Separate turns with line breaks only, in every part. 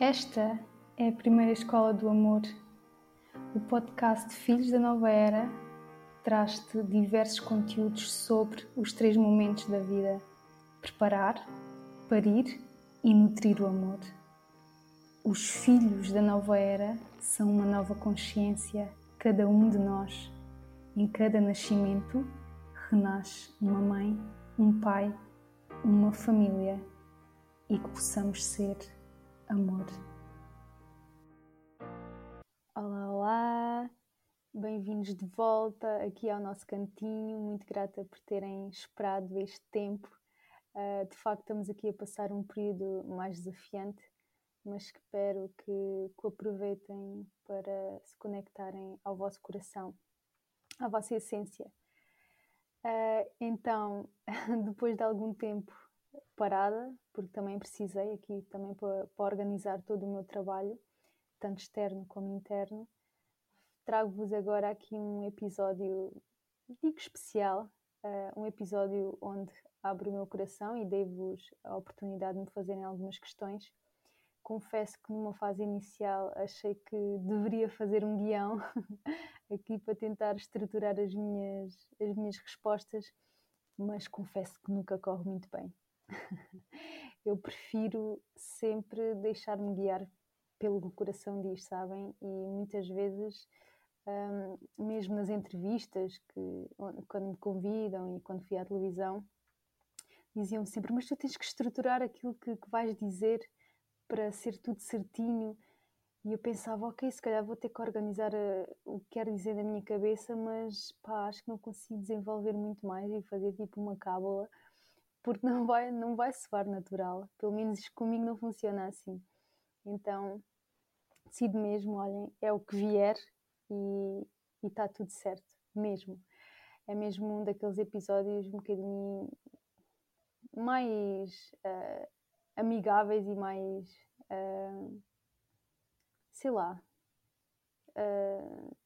Esta é a primeira escola do amor. O podcast Filhos da Nova Era traz-te diversos conteúdos sobre os três momentos da vida: preparar, parir e nutrir o amor. Os filhos da nova era são uma nova consciência, cada um de nós. Em cada nascimento renasce uma mãe, um pai, uma família e que possamos ser amor. Olá, olá, bem-vindos de volta aqui ao nosso cantinho. Muito grata por terem esperado este tempo. Uh, de facto, estamos aqui a passar um período mais desafiante, mas espero que, que aproveitem para se conectarem ao vosso coração, à vossa essência. Uh, então, depois de algum tempo parada, porque também precisei aqui também para, organizar todo o meu trabalho, tanto externo como interno. Trago-vos agora aqui um episódio, digo especial, uh, um episódio onde abro o meu coração e dei-vos a oportunidade de me fazerem algumas questões. Confesso que numa fase inicial achei que deveria fazer um guião aqui para tentar estruturar as minhas, as minhas respostas, mas confesso que nunca corre muito bem. eu prefiro sempre deixar-me guiar pelo que o coração diz, sabem? E muitas vezes, um, mesmo nas entrevistas, que, quando me convidam e quando fui à televisão, diziam sempre: Mas tu tens que estruturar aquilo que, que vais dizer para ser tudo certinho. E eu pensava, ok, se calhar vou ter que organizar uh, o que quero dizer na minha cabeça, mas pá, acho que não consigo desenvolver muito mais e fazer tipo uma cábula porque não vai, não vai soar natural. Pelo menos comigo não funciona assim. Então, decido mesmo, olhem, é o que vier e está tudo certo, mesmo. É mesmo um daqueles episódios um bocadinho mais uh, amigáveis e mais, uh, sei lá, uh,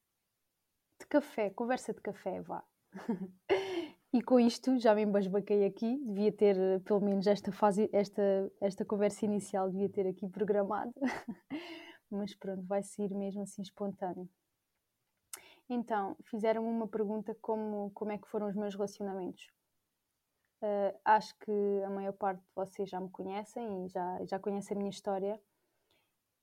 de café, conversa de café, vá. E com isto já me embasbaquei aqui, devia ter eh, pelo menos esta fase, esta, esta conversa inicial devia ter aqui programado, mas pronto, vai sair mesmo assim espontâneo. Então, fizeram uma pergunta como, como é que foram os meus relacionamentos. Uh, acho que a maior parte de vocês já me conhecem e já, já conhecem a minha história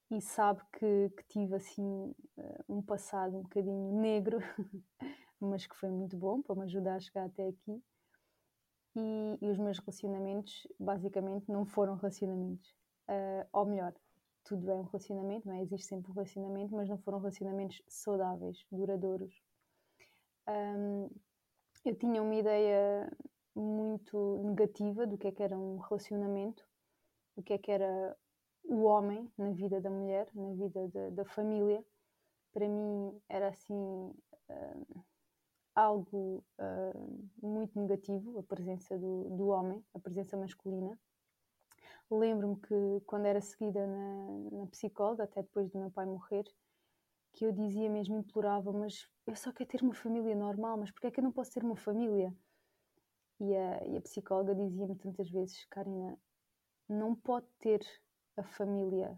e sabe que, que tive assim uh, um passado um bocadinho negro mas que foi muito bom para me ajudar a chegar até aqui. E, e os meus relacionamentos, basicamente, não foram relacionamentos. Uh, ou melhor, tudo é um relacionamento, não é? Existe sempre um relacionamento, mas não foram relacionamentos saudáveis, duradouros. Um, eu tinha uma ideia muito negativa do que é que era um relacionamento, do que é que era o homem na vida da mulher, na vida da, da família. Para mim era assim. Uh, algo uh, muito negativo, a presença do, do homem, a presença masculina. Lembro-me que quando era seguida na, na psicóloga, até depois do meu pai morrer, que eu dizia mesmo, implorava, mas eu só quero ter uma família normal, mas porquê é que eu não posso ter uma família? E a, e a psicóloga dizia-me tantas vezes, Karina, não pode ter a família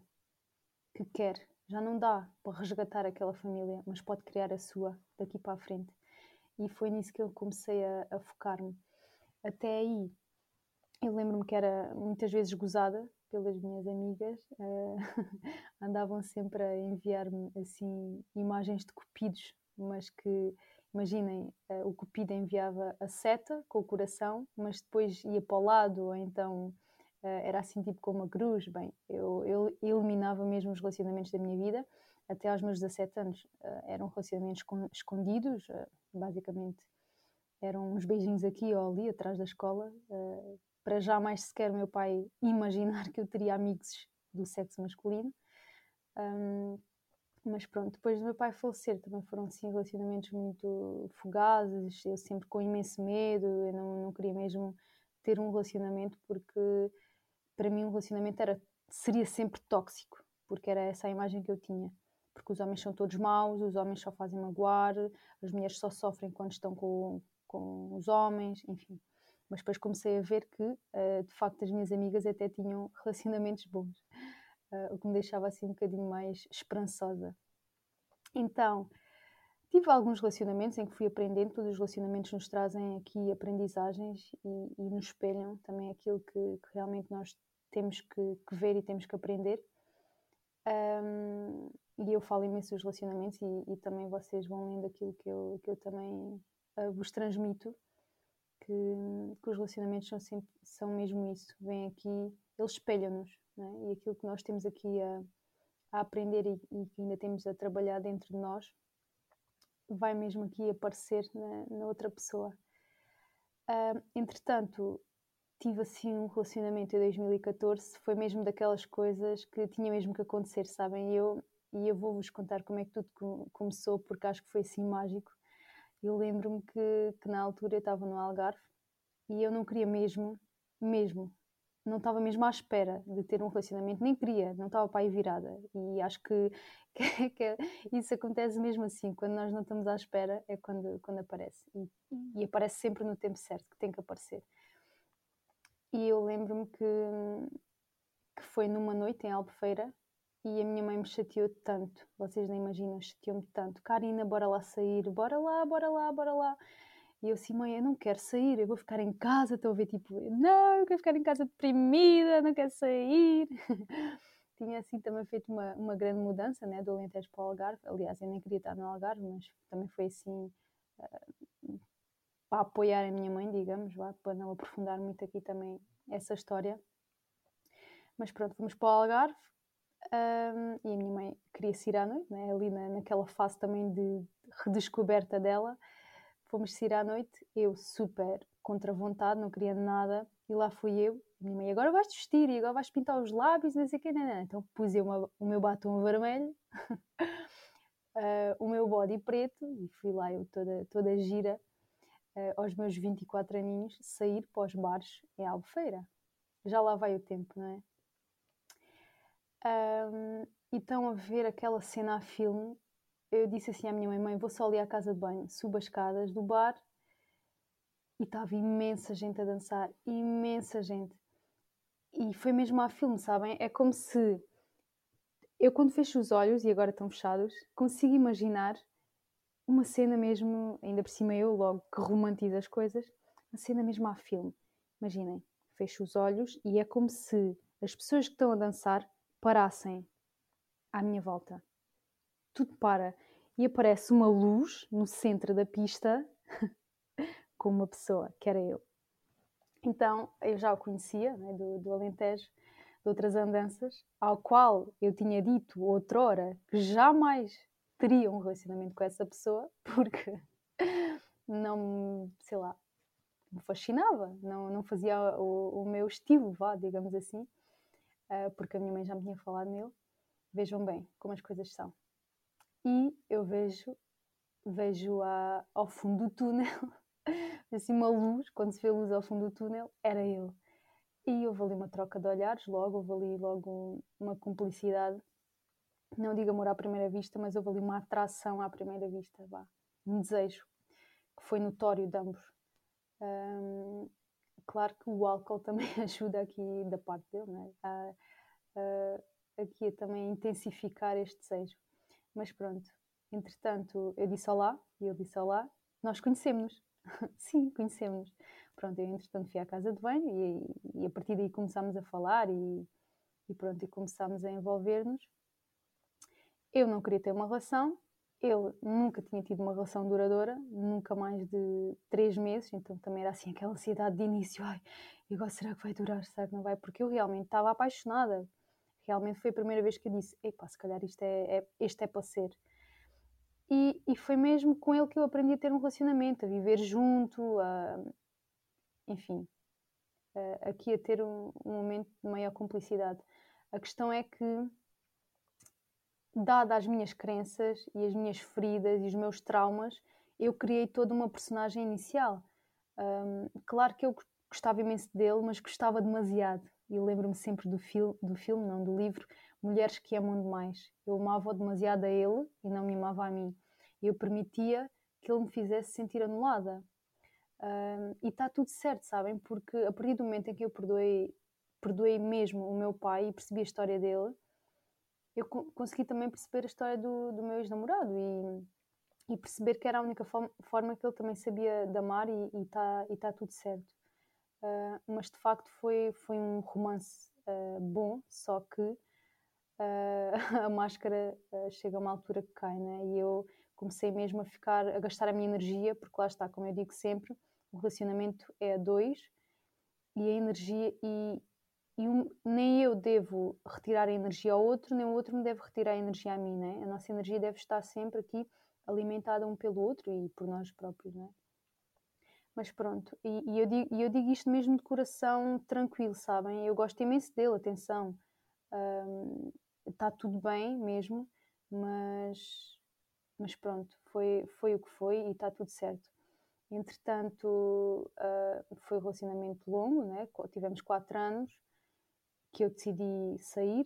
que quer, já não dá para resgatar aquela família, mas pode criar a sua daqui para a frente e foi nisso que eu comecei a, a focar-me. Até aí, eu lembro-me que era muitas vezes gozada pelas minhas amigas, uh, andavam sempre a enviar-me assim imagens de cupidos, mas que imaginem, uh, o cupido enviava a seta com o coração, mas depois ia para o lado, ou então uh, era assim tipo como uma cruz. Bem, eu, eu eliminava mesmo os relacionamentos da minha vida até aos meus 17 anos uh, eram relacionamentos escondidos, basicamente eram uns beijinhos aqui ou ali atrás da escola, uh, para jamais sequer meu pai imaginar que eu teria amigos do sexo masculino. Um, mas pronto, depois do meu pai falecer também foram assim relacionamentos muito fugazes, eu sempre com imenso medo, eu não, não queria mesmo ter um relacionamento porque para mim um relacionamento era, seria sempre tóxico, porque era essa a imagem que eu tinha porque os homens são todos maus, os homens só fazem magoar, as mulheres só sofrem quando estão com, com os homens, enfim. Mas depois comecei a ver que, uh, de facto, as minhas amigas até tinham relacionamentos bons, uh, o que me deixava assim um bocadinho mais esperançosa. Então, tive alguns relacionamentos em que fui aprendendo, todos os relacionamentos nos trazem aqui aprendizagens e, e nos espelham também aquilo que, que realmente nós temos que, que, ver e temos que aprender. Um, e eu falo imenso dos relacionamentos e, e, também vocês vão lendo aquilo que eu, que eu também uh, vos transmito, que, que, os relacionamentos são, sempre, são mesmo isso, vêm aqui, eles espelham-nos, é? e aquilo que nós temos aqui a, a aprender e, e, que ainda temos a trabalhar dentro de nós, vai mesmo aqui aparecer na, na outra pessoa. Uh, entretanto, tive assim um relacionamento em 2014, foi mesmo daquelas coisas que tinha mesmo que acontecer, sabem? E eu, e eu vou-vos contar como é que tudo começou, porque acho que foi assim mágico. Eu lembro-me que, que na altura eu estava no Algarve e eu não queria mesmo, mesmo, não estava mesmo à espera de ter um relacionamento, nem queria, não estava para aí virada. E acho que, que, que, isso acontece mesmo assim, quando nós não estamos à espera, é quando, quando aparece. E, e aparece sempre no tempo certo, que tem que aparecer. E eu lembro-me que, que foi numa noite em Albufeira e a minha mãe me chateou tanto, vocês nem imaginam, chateou-me tanto. Karina, bora lá sair, bora lá, bora lá, bora lá. E eu assim, mãe, eu não quero sair, eu vou ficar em casa. Estou a ver tipo, não, eu quero ficar em casa deprimida, não quero sair. Tinha assim também feito uma, uma grande mudança, né, do Alentejo para o Algarve. Aliás, eu nem queria estar no Algarve, mas também foi assim uh, para apoiar a minha mãe, digamos, vá, para não aprofundar muito aqui também essa história. Mas pronto, fomos para o Algarve. Um, e a minha mãe queria se ir à noite, né, ali na, naquela fase também de redescoberta dela. Fomos sair à noite, eu super contra vontade, não queria nada, e lá fui eu, minha mãe, agora vais vestir e agora vais pintar os lábios, não sei o que, não, não. então pus eu uma, o meu batom vermelho, uh, o meu body preto, e fui lá eu toda, toda gira, uh, aos meus 24 aninhos, sair para os bares em Albufeira. Já lá vai o tempo, não é? Um, e estão a ver aquela cena a filme eu disse assim à minha mãe: Mãe, vou só ali à casa de banho. Subo as escadas do bar e estava imensa gente a dançar imensa gente. E foi mesmo a filme, sabem? É como se eu, quando fecho os olhos, e agora estão fechados, consigo imaginar uma cena mesmo, ainda por cima eu logo que romantizo as coisas, uma cena mesmo a filme. Imaginem, fecho os olhos e é como se as pessoas que estão a dançar parassem à minha volta tudo para e aparece uma luz no centro da pista com uma pessoa, que era eu. Então eu já o conhecia né, do, do Alentejo, de outras andanças, ao qual eu tinha dito outrora que jamais teria um relacionamento com essa pessoa, porque não, sei lá, me fascinava, não, não fazia o, o meu estilo, vá, digamos assim, uh, porque a minha mãe já me tinha falado nele. Vejam bem como as coisas são e eu vejo, vejo a, ao fundo do túnel, assim uma luz, quando se vê luz ao fundo do túnel, era ele. E houve ali uma troca de olhares, logo, houve ali logo uma cumplicidade. Não digo amor à primeira vista, mas houve ali uma atração à primeira vista, vá. Um desejo, que foi notório de ambos. Um, claro que o álcool também ajuda aqui da parte dele, né? a, a, aqui a também intensificar este desejo. Mas pronto, entretanto, eu disse olá e ele disse olá. Nós conhecemos-nos. Sim, conhecemos-nos. Pronto, eu entretanto fui à casa de banho e, e a partir daí começámos a falar e, e pronto, e começámos a envolver-nos. Eu não queria ter uma relação, ele nunca tinha tido uma relação duradoura, nunca mais de três meses, então também era assim aquela ansiedade de início, ai, agora será que vai durar, será que não vai? Porque eu realmente estava apaixonada, realmente foi a primeira vez que eu disse: epá, se calhar isto é, é, este é para ser. E, e, foi mesmo com ele que eu aprendi a ter um relacionamento, a viver junto, a, enfim, a, aqui a ter um, um momento de maior cumplicidade. A questão é que, dada as minhas crenças e as minhas feridas e os meus traumas, eu criei toda uma personagem inicial. Um, claro que eu gostava imenso dele, mas gostava demasiado e lembro-me sempre do, fil do filme, não do livro, Mulheres que Amam Demais. Eu amava demasiado a ele e não me amava a mim. Eu permitia que ele me fizesse sentir anulada. Uh, e está tudo certo, sabem? Porque a partir do momento em que eu perdoei, perdoei mesmo o meu pai e percebi a história dele, eu consegui também perceber a história do, do meu ex-namorado e, e, perceber que era a única forma, forma que ele também sabia de amar e está tá tudo certo. Uh, mas de facto foi, foi um romance uh, bom, só que uh, a máscara chega a uma altura que cai, né? E eu comecei mesmo a ficar, a gastar a minha energia, porque lá está, como eu digo sempre, o relacionamento é a dois e a energia e, e um, nem eu devo retirar a energia ao outro, nem o outro me deve retirar a energia a mim, né? A nossa energia deve estar sempre aqui alimentada um pelo outro e por nós próprios, né? Mas pronto, e, e eu, digo, eu digo isto mesmo de coração tranquilo, sabem? Eu gosto imenso dele, atenção, está um, tudo bem mesmo, mas, mas pronto, foi, foi o que foi e está tudo certo. Entretanto, uh, foi um relacionamento longo, né? tivemos quatro anos, que eu decidi sair.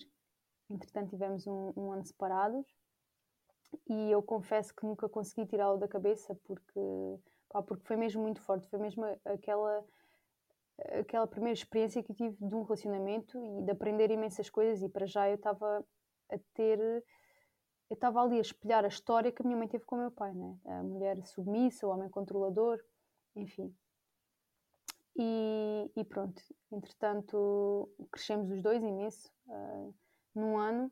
Entretanto, tivemos um, um ano separados e eu confesso que nunca consegui tirá-lo da cabeça porque, pá, porque foi mesmo muito forte. Foi mesmo aquela, aquela primeira experiência que tive de um relacionamento e de aprender imensas coisas. E para já eu estava a ter. Eu estava ali a espelhar a história que a minha mãe teve com o meu pai, né? A mulher submissa, o homem controlador, enfim. E, e, pronto, entretanto, crescemos os dois imenso. Uh, num ano,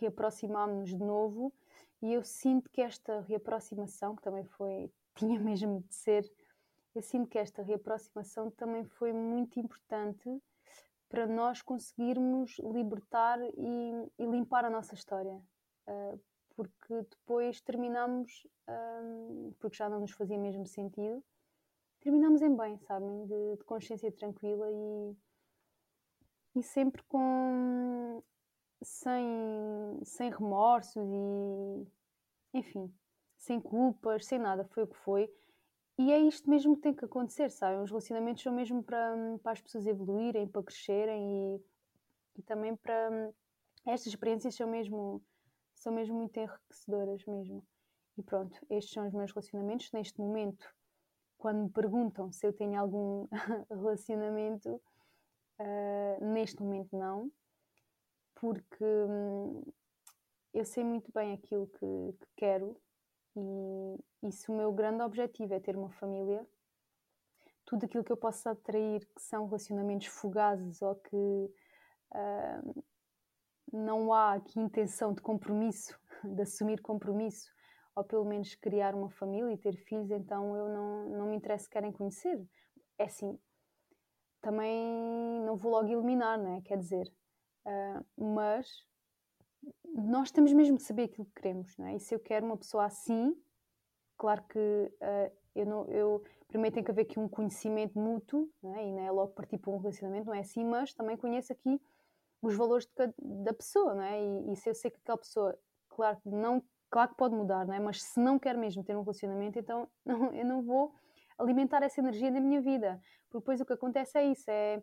reaproximámos-nos de novo e eu sinto que esta reaproximação, que também foi, tinha mesmo de ser, eu sinto que esta reaproximação também foi muito importante para nós conseguirmos libertar e, e limpar a nossa história. Uh, porque depois terminamos, um, porque já não nos fazia mesmo sentido, terminamos em bem, sabem? De, de consciência tranquila e, e sempre com. sem, sem remorsos e. enfim, sem culpas, sem nada, foi o que foi. E é isto mesmo que tem que acontecer, sabem? Os relacionamentos são mesmo para, para as pessoas evoluírem, para crescerem e, e também para. Estas experiências são mesmo, são mesmo muito enriquecedoras mesmo. E pronto, estes são os meus relacionamentos. Neste momento quando me perguntam se eu tenho algum relacionamento, uh, neste momento não, porque hum, eu sei muito bem aquilo que, que quero e, e se o meu grande objetivo é ter uma família, tudo aquilo que eu possa atrair que são relacionamentos fugazes ou que uh, não há aqui intenção de compromisso, de assumir compromisso, ou pelo menos criar uma família e ter filhos, então eu não, não me interessa querem conhecer. É assim, também não vou logo eliminar, não é? Quer dizer, uh, mas nós temos mesmo de saber aquilo que queremos, não é? E se eu quero uma pessoa assim, claro que uh, eu, não, eu primeiro tem que haver aqui um conhecimento mútuo, não é? E não é logo partir para um relacionamento, não é assim, mas também conheço aqui os valores de, da pessoa, não é? E, e se eu sei que aquela pessoa, claro que não Claro que pode mudar, não é? Mas se não quer mesmo ter um relacionamento, então não, eu não vou alimentar essa energia na minha vida. Porque depois o que acontece é isso, é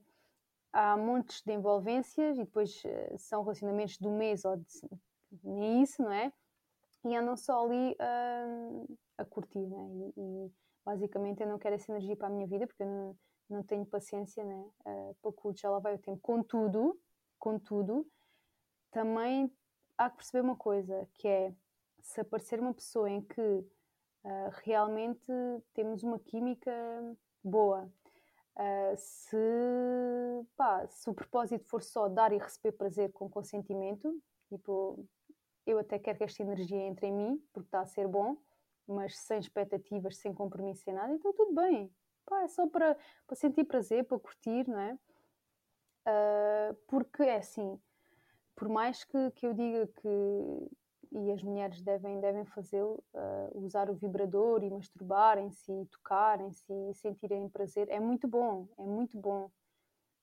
há montes de envolvências e depois uh, são relacionamentos do mês ou de, nem isso, não é? E andam só ali uh, a curtir, né? E, e, basicamente eu não quero essa energia para a minha vida porque eu não, não tenho paciência, né? Uh, para curto já lá vai o tempo. Contudo, contudo, também há que perceber uma coisa, que é se aparecer uma pessoa em que uh, realmente temos uma química boa, uh, se, pá, se o propósito for só dar e receber prazer com consentimento, tipo, eu até quero que esta energia entre em mim, porque está a ser bom, mas sem expectativas, sem compromisso, sem nada, então tudo bem. Pá, é só para, para sentir prazer, para curtir, não é? Uh, porque é assim, por mais que, que eu diga que, e as mulheres devem, devem fazê-lo, uh, usar o vibrador e masturbarem-se tocarem-se e sentirem prazer. É muito bom, é muito bom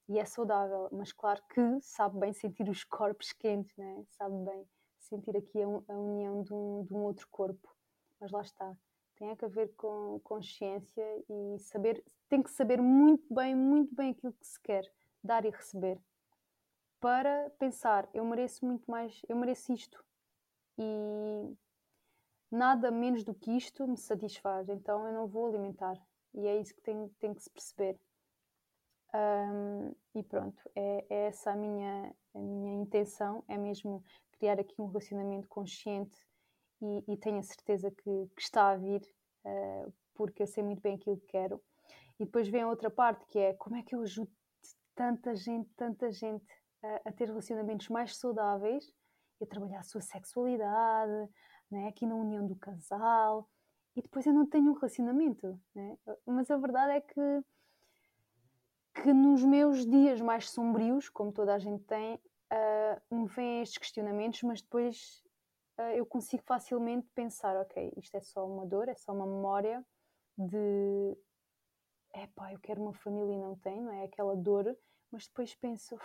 e é saudável, mas claro que sabe bem sentir os corpos quentes, né? sabe bem sentir aqui a, a união de um, de um, outro corpo. Mas lá está, tem a ver com consciência e saber, tem que saber muito bem, muito bem aquilo que se quer, dar e receber, para pensar, eu mereço muito mais, eu mereço isto, e nada menos do que isto me satisfaz, então eu não vou alimentar. E é isso que tem, tem que se perceber. Um, e pronto, é, é, essa a minha, a minha intenção, é mesmo criar aqui um relacionamento consciente e, e tenho a certeza que, que está a vir, uh, porque eu sei muito bem aquilo que quero. E depois vem a outra parte que é como é que eu ajudo tanta gente, tanta gente a, a ter relacionamentos mais saudáveis e a trabalhar a sua sexualidade, né? aqui na união do casal, e depois eu não tenho um relacionamento. Né? Mas a verdade é que, que nos meus dias mais sombrios, como toda a gente tem, uh, me vêm estes questionamentos, mas depois uh, eu consigo facilmente pensar: ok, isto é só uma dor, é só uma memória de é pá, eu quero uma família e não tenho, não é aquela dor, mas depois penso,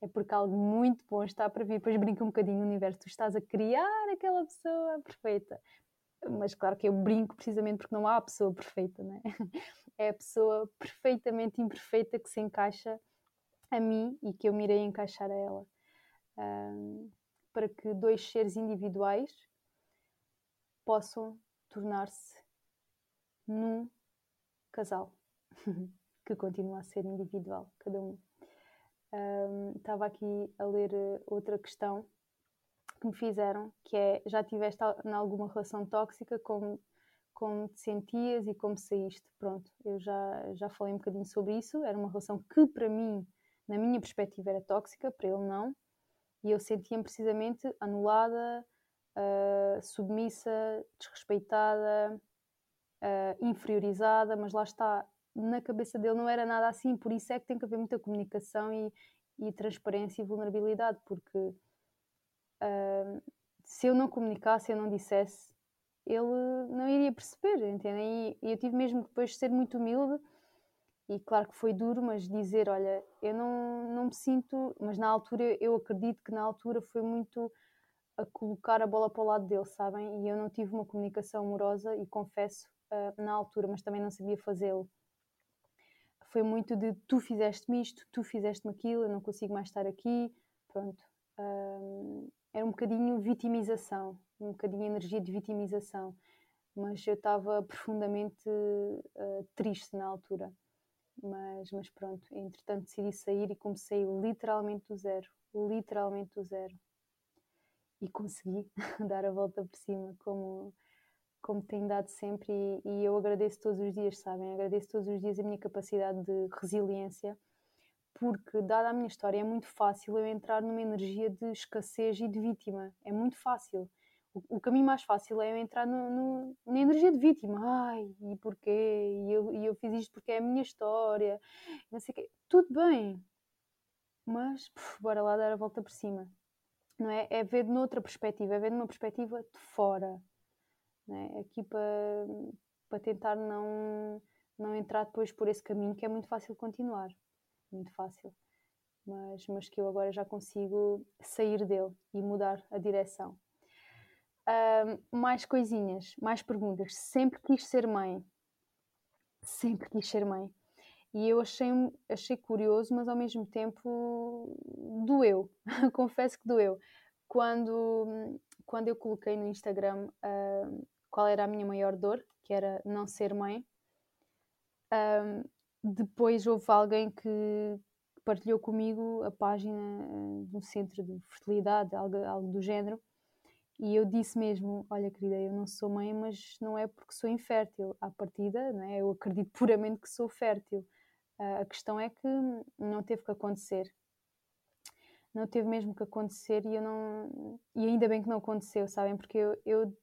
é porque algo muito bom está para vir. Depois brinco um bocadinho no universo, tu estás a criar aquela pessoa perfeita. Mas claro que eu brinco precisamente porque não há a pessoa perfeita, não é? A pessoa perfeitamente imperfeita que se encaixa a mim e que eu me irei encaixar a ela. Um, para que dois seres individuais possam tornar-se num casal que continua a ser individual, cada um. Um estava aqui a ler eh, outra questão que me fizeram, que é já tiveste em alguma relação tóxica, como, como te sentias e como saíste? Pronto, eu já, já falei um bocadinho sobre isso, era uma relação que para mim, na minha perspectiva, era tóxica, para ele não, e eu sentia-me precisamente anulada, uh, submissa, desrespeitada, uh, inferiorizada, mas lá está, na cabeça dele não era nada assim, por isso é que tem que haver muita comunicação e, e transparência e vulnerabilidade, porque uh, se eu não comunicasse, se eu não dissesse, ele não iria perceber, entendem? E, eu tive mesmo que depois ser muito humilde e claro que foi duro, mas dizer, olha, eu não, não me sinto, mas na altura eu acredito que na altura foi muito a colocar a bola para o lado dele, sabem? E eu não tive uma comunicação amorosa e confesso uh, na altura, mas também não sabia fazê-lo. Foi muito de tu fizeste-me isto, tu fizeste-me aquilo, eu não consigo mais estar aqui, pronto. Uh, era um bocadinho vitimização, um bocadinho energia de vitimização, mas eu estava profundamente uh, triste na altura. Mas, mas pronto, entretanto decidi sair e comecei literalmente do zero, literalmente do zero. E consegui dar a volta por cima, como, como tenho dado sempre, e, e eu agradeço todos os dias, sabem? Agradeço todos os dias a minha capacidade de resiliência, porque, dada a minha história, é muito fácil eu entrar numa energia de escassez e de vítima. É muito fácil o, caminho mais fácil é eu entrar no, no, na energia de vítima. Ai, e porquê? E eu, e eu fiz isto porque é a minha história. Não sei quê. Tudo bem. Mas, puf, bora lá dar a volta por cima. Não é? É ver de noutra perspectiva. É ver de uma perspectiva de fora. Não é? Aqui para, para tentar não, não entrar depois por esse caminho que é muito fácil continuar. Muito fácil. Mas, mas que eu agora já consigo sair dele e mudar a direção mais coisinhas, mais perguntas. Sempre quis ser mãe. Sempre quis ser mãe. E eu achei, achei curioso, mas ao mesmo tempo doeu. Confesso que doeu. Quando, quando eu coloquei no Instagram uh, qual era a minha maior dor, que era não ser mãe, uh, depois houve alguém que partilhou comigo a página uh, do centro de fertilidade, algo, algo do género, e eu disse mesmo: Olha, querida, eu não sou mãe, mas não é porque sou infértil. À partida, não é? eu acredito puramente que sou fértil. Uh, a questão é que não teve que acontecer. Não teve mesmo que acontecer e eu não. E ainda bem que não aconteceu, sabem? Porque eu, eu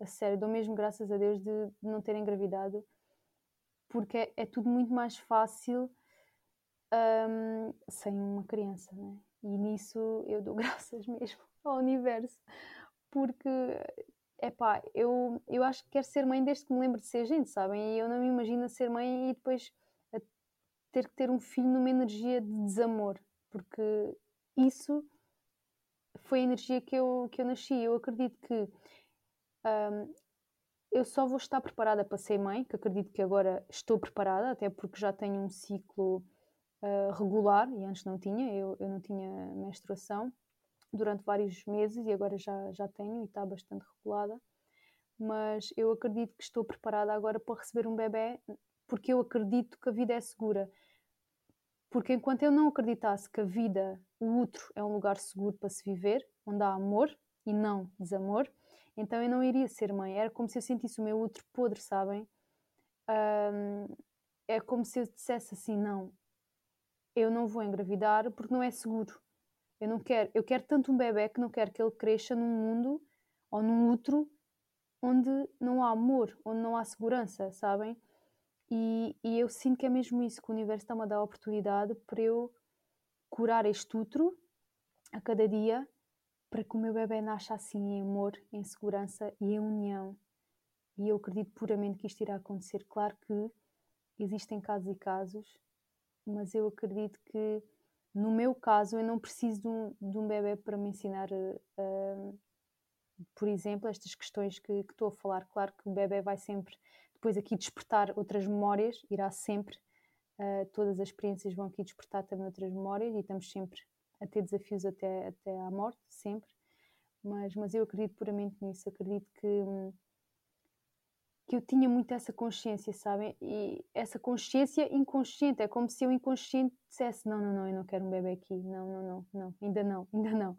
a sério, dou mesmo graças a Deus de, de não ter engravidado, porque é, é tudo muito mais fácil um, sem uma criança, né? E nisso eu dou graças mesmo ao universo porque epá, eu, eu acho que quero ser mãe desde que me lembro de ser gente, sabem? E eu não me imagino ser mãe e depois ter que ter um filho numa energia de desamor, porque isso foi a energia que eu, que eu nasci. Eu acredito que um, eu só vou estar preparada para ser mãe, que acredito que agora estou preparada, até porque já tenho um ciclo uh, regular e antes não tinha, eu, eu não tinha menstruação durante vários meses e agora já, já tenho e está bastante regulada. Mas eu acredito que estou preparada agora para receber um bebê porque eu acredito que a vida é segura. Porque enquanto eu não acreditasse que a vida, o outro, é um lugar seguro para se viver, onde há amor e não desamor, então eu não iria ser mãe. Era como se eu sentisse o meu outro podre, sabem? Um, é como se eu dissesse assim: não, eu não vou engravidar porque não é seguro. Eu não quero, eu quero tanto um bebê que não quero que ele cresça num mundo ou num outro onde não há amor, onde não há segurança, sabem? E, e eu sinto que é mesmo isso, que o universo está-me a dar a oportunidade para eu curar este útero a cada dia para que o meu bebê nasça assim em amor, em segurança e em união. E eu acredito puramente que isto irá acontecer. Claro que existem casos e casos, mas eu acredito que no meu caso eu não preciso de um, de um bebê para me ensinar, uh, por exemplo, estas questões que, que estou a falar. Claro que o bebê vai sempre depois aqui despertar outras memórias, irá sempre, uh, todas as experiências vão aqui despertar também outras memórias e estamos sempre a ter desafios até, até à morte, sempre. Mas, mas eu acredito puramente nisso, acredito que, que eu tinha muito essa consciência, sabem? E essa consciência inconsciente, é como se eu inconsciente dissesse: não, não, não, eu não quero um bebê aqui, não, não, não, não, ainda não, ainda não.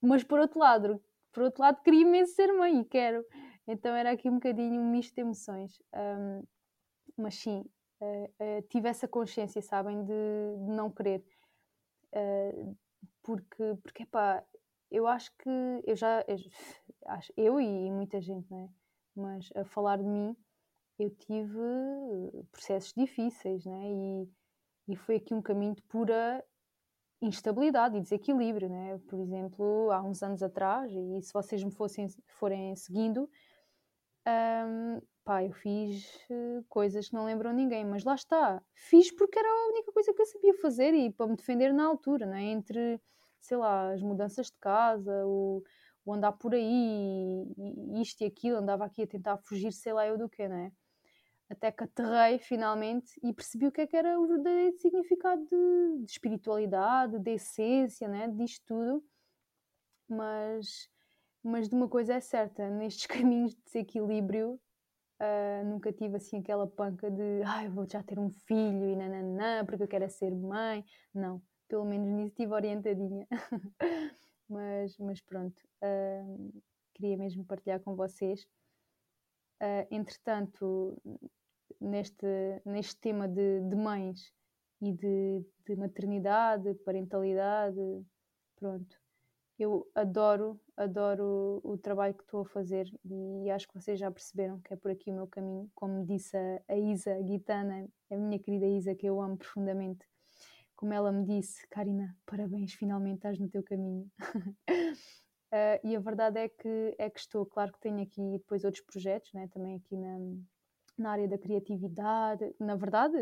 Mas por outro lado, por outro lado, queria imenso ser mãe e quero. Então era aqui um bocadinho um misto de emoções. Um, mas sim, uh, uh, tive essa consciência, sabem, de, de não querer. Uh, porque, porque pá, eu acho que eu já, eu, eu e muita gente, não é? Mas a falar de mim, eu tive processos difíceis, né? E, e foi aqui um caminho de pura instabilidade e desequilíbrio, né? Por exemplo, há uns anos atrás, e se vocês me fossem, forem seguindo, um, pá, eu fiz uh, coisas que não lembram ninguém, mas lá está. Fiz porque era a única coisa que eu sabia fazer e para me defender na altura, né? Entre, sei lá, as mudanças de casa, o, o andar por aí, isto e aquilo, andava aqui a tentar fugir, sei lá eu do que, né? Até que aterrei finalmente e percebi o que é que era o verdadeiro significado de, de espiritualidade, de essência, né? Disto tudo. Mas mas de uma coisa é certa, nestes caminhos de desequilíbrio, uh, nunca tive assim aquela panca de ai, ah, vou já ter um filho e nananã, porque eu quero é ser mãe. Não, pelo menos nisso estive orientadinha. mas, mas pronto, uh, queria mesmo partilhar com vocês. Uh, entretanto, neste, neste tema de, de mães e de, de maternidade, parentalidade, pronto, eu adoro, adoro o, trabalho que estou a fazer e acho que vocês já perceberam que é por aqui o meu caminho. Como disse a, a Isa a Guitana, a minha querida Isa, que eu amo profundamente, como ela me disse, Karina, parabéns, finalmente estás no teu caminho. uh, e a verdade é que, é que estou, claro que tenho aqui depois outros projetos, né, também aqui na, na área da criatividade, na verdade,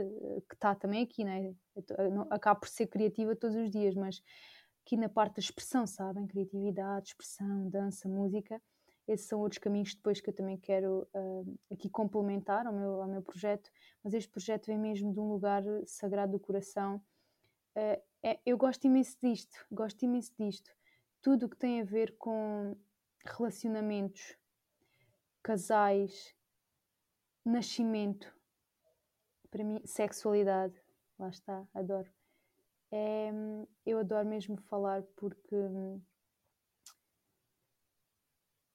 que está também aqui, né? acabo por ser criativa todos os dias, mas aqui na parte da expressão, sabem? Criatividade, expressão, dança, música. Esses são outros caminhos depois que eu também quero uh, aqui complementar ao meu, ao meu projeto, mas este projeto vem mesmo de um lugar sagrado do coração. Uh, é, eu gosto imenso disto, gosto imenso disto. Tudo o que tem a ver com relacionamentos, casais, nascimento, para mim, sexualidade, lá está, adoro é, eu adoro mesmo falar porque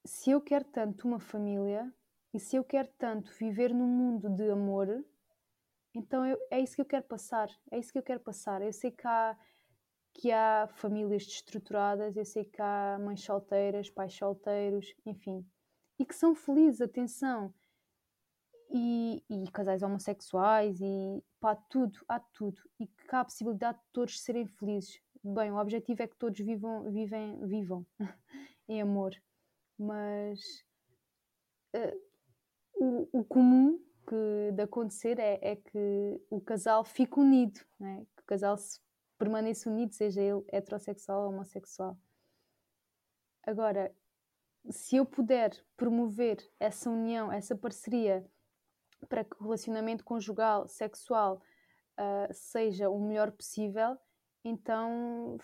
se eu quero tanto uma família e se eu quero tanto viver num mundo de amor, então eu, é isso que eu quero passar. É isso que eu quero passar. Eu sei que há, que há famílias destruturadas, eu sei que há mães solteiras, pais solteiros, enfim, e que são felizes, atenção e, e, casais homossexuais e pá, tudo, há tudo. E que há a possibilidade de todos serem felizes. Bem, o objetivo é que todos vivam, vivem, vivam em amor. Mas uh, o, o, comum que, de acontecer é, é, que o casal fique unido, né? que o casal se permaneça unido, seja ele heterossexual ou homossexual. Agora, se eu puder promover essa união, essa parceria para que o relacionamento conjugal, sexual, uh, seja o melhor possível, então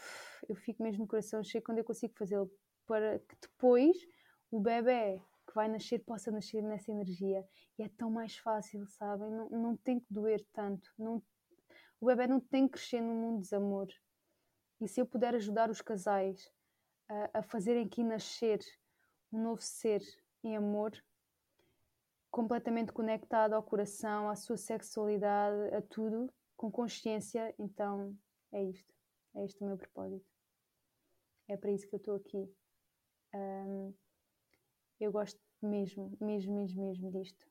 eu fico mesmo no coração cheio quando eu consigo fazê-lo, para que depois o bebê que vai nascer possa nascer nessa energia. E é tão mais fácil, sabem? Não, não tem que doer tanto. Não, o bebê não tem que crescer num mundo de desamor. E se eu puder ajudar os casais a, a fazerem aqui nascer um novo ser em amor, completamente conectado ao coração, à sua sexualidade, a tudo, com consciência. Então é isto. É este o meu propósito. É para isso que eu estou aqui. Um, eu gosto mesmo, mesmo, mesmo, mesmo disto.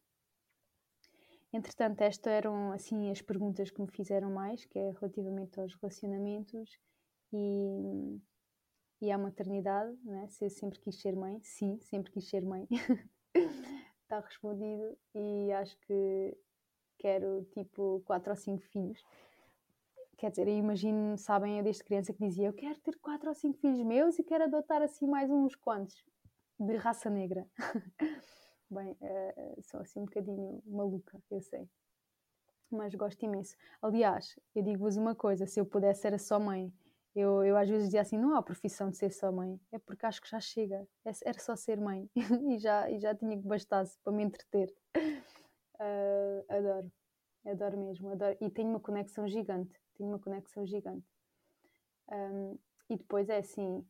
Entretanto, estas eram assim as perguntas que me fizeram mais, que é relativamente aos relacionamentos e, e à maternidade, né? se eu sempre quis ser mãe, sim, sempre quis ser mãe. Está respondido e acho que quero tipo quatro ou cinco filhos. Quer dizer, eu imagino, sabem, eu desde criança que dizia eu quero ter quatro ou cinco filhos meus e quero adotar assim mais uns quantos de raça negra. Bem, uh, sou assim um bocadinho maluca, eu sei. Mas gosto imenso. Aliás, eu digo-vos uma coisa: se eu pudesse, era só mãe. Eu, eu às vezes dizia assim: não há profissão de ser só mãe, é porque acho que já chega, é, era só ser mãe e, já, e já tinha que bastasse para me entreter. Uh, adoro, adoro mesmo, adoro. E tenho uma conexão gigante, tenho uma conexão gigante. Um, e depois é assim: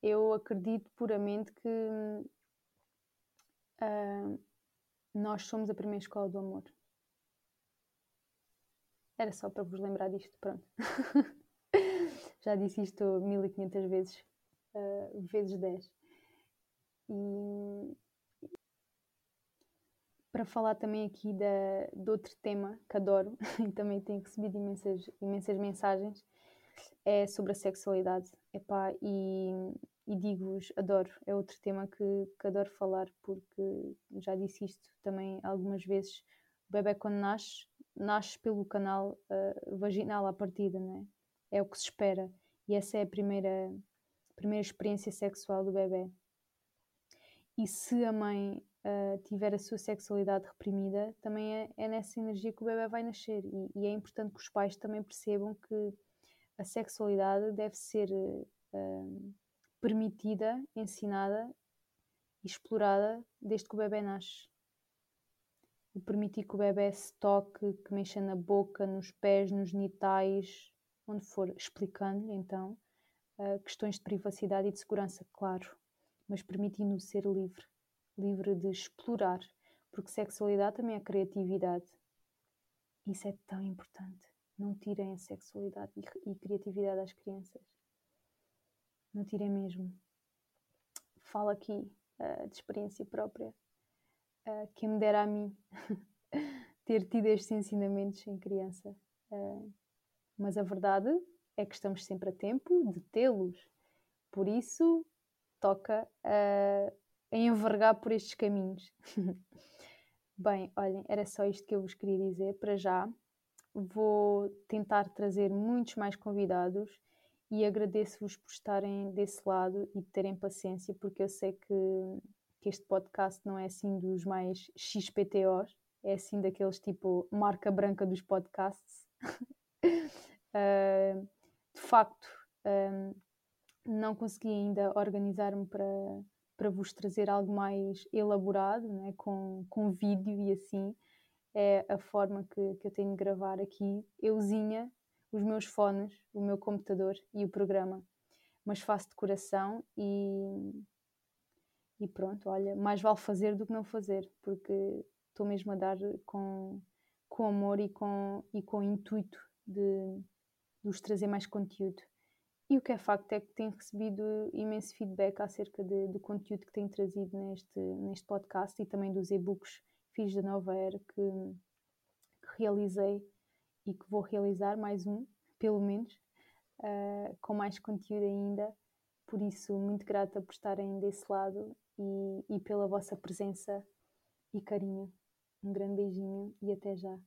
eu acredito puramente que uh, nós somos a primeira escola do amor. Era só para vos lembrar disto, pronto. Já disse isto 1500 vezes, uh, vezes 10. E para falar também aqui da, de outro tema que adoro e também tenho recebido imensas, imensas mensagens, é sobre a sexualidade. Epá, e e digo-vos, adoro, é outro tema que, que adoro falar porque já disse isto também algumas vezes. O bebê, quando nasce, nasce pelo canal uh, vaginal à partida, não é? É o que se espera e essa é a primeira, primeira experiência sexual do bebê. E se a mãe uh, tiver a sua sexualidade reprimida, também é, é, nessa energia que o bebê vai nascer. E, e, é importante que os pais também percebam que a sexualidade deve ser. Uh, permitida, ensinada e explorada desde que o bebê nasce. O permitir que o bebê se toque, que mexa na boca, nos pés, nos genitais, onde for, explicando-lhe então uh, questões de privacidade e de segurança, claro, mas permitindo-o ser livre, livre de explorar, porque sexualidade também é criatividade. Isso é tão importante. Não tirem a sexualidade e, e criatividade às crianças não tirei mesmo. Falo aqui uh, de experiência própria. Uh, quem me dera a mim ter tido estes ensinamentos em criança. Uh, mas a verdade é que estamos sempre a tempo de tê-los. Por isso, toca uh, envergar por estes caminhos. Bem, olhem, era só isto que eu vos queria dizer para já. Vou tentar trazer muitos mais convidados e agradeço-vos por estarem desse lado e terem paciência, porque eu sei que, que este podcast não é assim dos mais XPTOs, é assim daqueles tipo marca branca dos podcasts. uh, de facto, um, não consegui ainda organizar-me para, para vos trazer algo mais elaborado, né? com, com vídeo e assim. É a forma que, que eu tenho de gravar aqui, euzinha, os meus fones, o meu computador e o programa. Mas faço de coração e, e pronto, olha, mais vale fazer do que não fazer, porque estou mesmo a dar com, com amor e com, e com intuito de, de vos trazer mais conteúdo. E o que é facto é que tenho recebido imenso feedback acerca de, do conteúdo que tenho trazido neste, neste podcast e também dos e-books Fiz da Nova Era que, que realizei e que vou realizar mais um, pelo menos, uh, com mais conteúdo ainda. Por isso, muito grata por estarem desse lado e, e pela vossa presença e carinho. Um grande beijinho e até já.